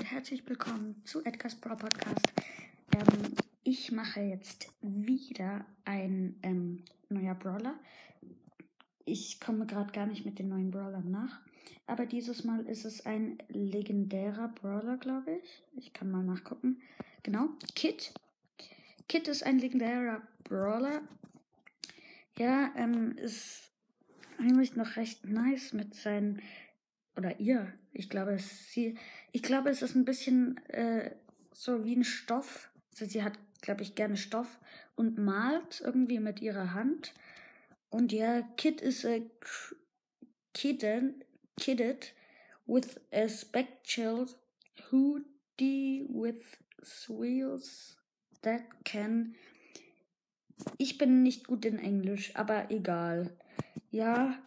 herzlich willkommen zu Edgar's Brawl Podcast. Ähm, ich mache jetzt wieder ein ähm, neuer Brawler. Ich komme gerade gar nicht mit den neuen Brawlern nach. Aber dieses Mal ist es ein legendärer Brawler, glaube ich. Ich kann mal nachgucken. Genau, Kit. Kit ist ein legendärer Brawler. Ja, ähm, ist eigentlich noch recht nice mit seinen oder ihr. Ich glaube, sie, ich glaube, es ist ein bisschen äh, so wie ein Stoff. Also sie hat, glaube ich, gerne Stoff und malt irgendwie mit ihrer Hand. Und ja, Kid is a kidden, kidded with a spectacled hoodie with wheels that can. Ich bin nicht gut in Englisch, aber egal. Ja,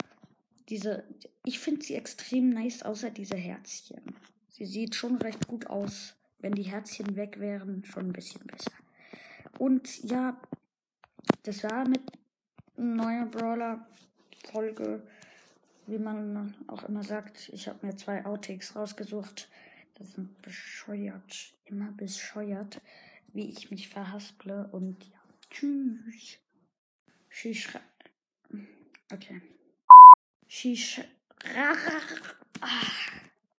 diese, ich finde sie extrem nice, außer diese Herzchen. Sie sieht schon recht gut aus. Wenn die Herzchen weg wären, schon ein bisschen besser. Und ja, das war mit neuer Brawler-Folge, wie man auch immer sagt. Ich habe mir zwei Outtakes rausgesucht. Das sind bescheuert, immer bescheuert, wie ich mich verhasple. Und ja, tschüss. Tschüss. Okay. She. Sh- ah.